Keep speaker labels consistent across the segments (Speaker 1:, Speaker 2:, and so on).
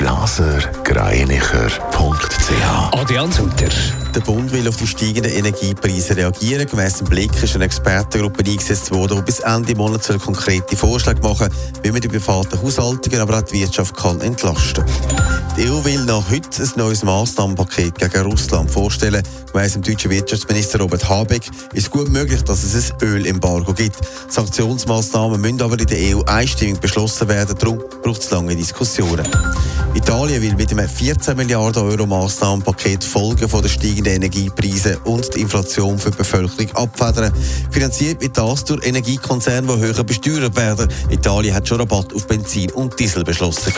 Speaker 1: blasergreinicher.ch
Speaker 2: Adrian Sutter.
Speaker 3: Der Bund will auf die steigenden Energiepreise reagieren. Gemäss dem Blick ist eine Expertengruppe eingesetzt worden, die bis Ende Monat soll konkrete Vorschläge machen wie man die privaten Haushaltungen, aber auch die Wirtschaft kann entlasten Die EU will noch heute ein neues Massnahmenpaket gegen Russland vorstellen. Gemäss dem deutschen Wirtschaftsminister Robert Habeck ist es gut möglich, dass es ein Ölembargo gibt. Sanktionsmaßnahmen müssen aber in der EU einstimmig beschlossen werden. Darum braucht es lange Diskussionen. Italien will mit einem 14 Milliarden Euro Massnahmenpaket Folgen von der steigenden Energiepreise und die Inflation für die Bevölkerung abfedern. Finanziert wird das durch Energiekonzerne, die höher besteuert werden. Italien hat schon Rabatt auf Benzin und Diesel beschlossen.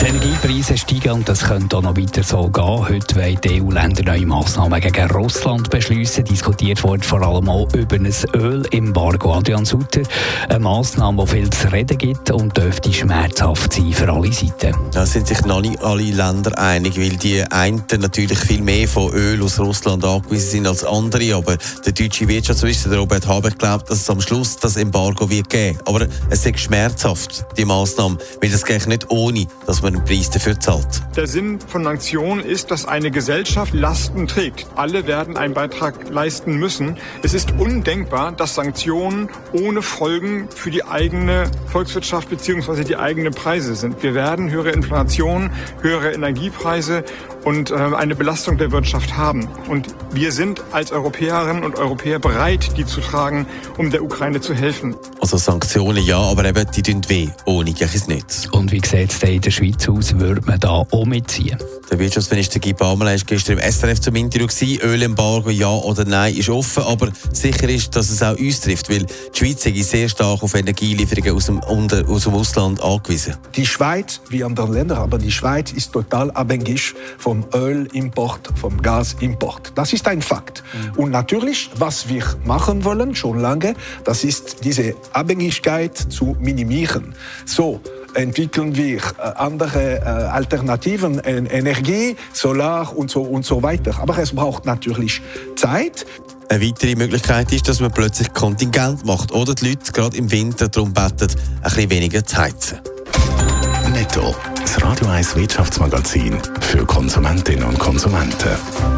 Speaker 2: Die Energiepreise steigen und das könnte auch noch weiter so gehen. Heute wollen die EU-Länder neue Massnahmen gegen Russland beschließen. Diskutiert wird vor allem auch über ein Ölembargo. Adrian Sutter, eine Massnahme, die viel zu reden gibt und dürfte schmerzhaft sein für alle Seiten.
Speaker 3: Da sind sich noch nicht alle Länder einig, weil die einen natürlich viel mehr von Öl aus Russland angewiesen sind als andere. Aber der deutsche Wirtschaftsminister Robert Habeck glaubt, dass es am Schluss das Embargo wird geben. Aber es ist schmerzhaft, die Massnahme, weil das geht nicht ohne, dass man man den Preis dafür zahlt.
Speaker 4: Der Sinn von Sanktionen ist, dass eine Gesellschaft Lasten trägt. Alle werden einen Beitrag leisten müssen. Es ist undenkbar, dass Sanktionen ohne Folgen für die eigene Volkswirtschaft bzw. die eigenen Preise sind. Wir werden höhere Inflation, höhere Energiepreise und äh, eine Belastung der Wirtschaft haben. Und wir sind als Europäerinnen und Europäer bereit, die zu tragen, um der Ukraine zu helfen.
Speaker 3: Also Sanktionen ja, aber eben die tun weh, ohne gleiches nicht.
Speaker 2: Und wie sieht es in der Schweiz aus? Würde man da auch mitziehen?
Speaker 3: Der Wirtschaftsminister Guy Baumann war gestern im SRF zum Interview. Gewesen. Ölembargo, ja oder nein, ist offen. Aber sicher ist, dass es auch uns trifft, weil die Schweiz ist sehr stark auf Energielieferungen aus dem, aus dem Ausland angewiesen.
Speaker 5: Die Schweiz, wie andere Länder, aber die Schweiz ist total abhängig vom Ölimport, vom Gasimport. Das ist ein Fakt. Mhm. Und natürlich, was wir machen wollen, schon lange, das ist diese Abhängigkeit zu minimieren. So, entwickeln wir äh, andere äh, Alternativen, Energie, Solar und so, und so weiter. Aber es braucht natürlich Zeit.
Speaker 3: Eine weitere Möglichkeit ist, dass man plötzlich Kontingent macht oder die Leute gerade im Winter darum beten, ein bisschen weniger zu heizen.
Speaker 1: Netto, das Radio 1 Wirtschaftsmagazin für Konsumentinnen und Konsumenten.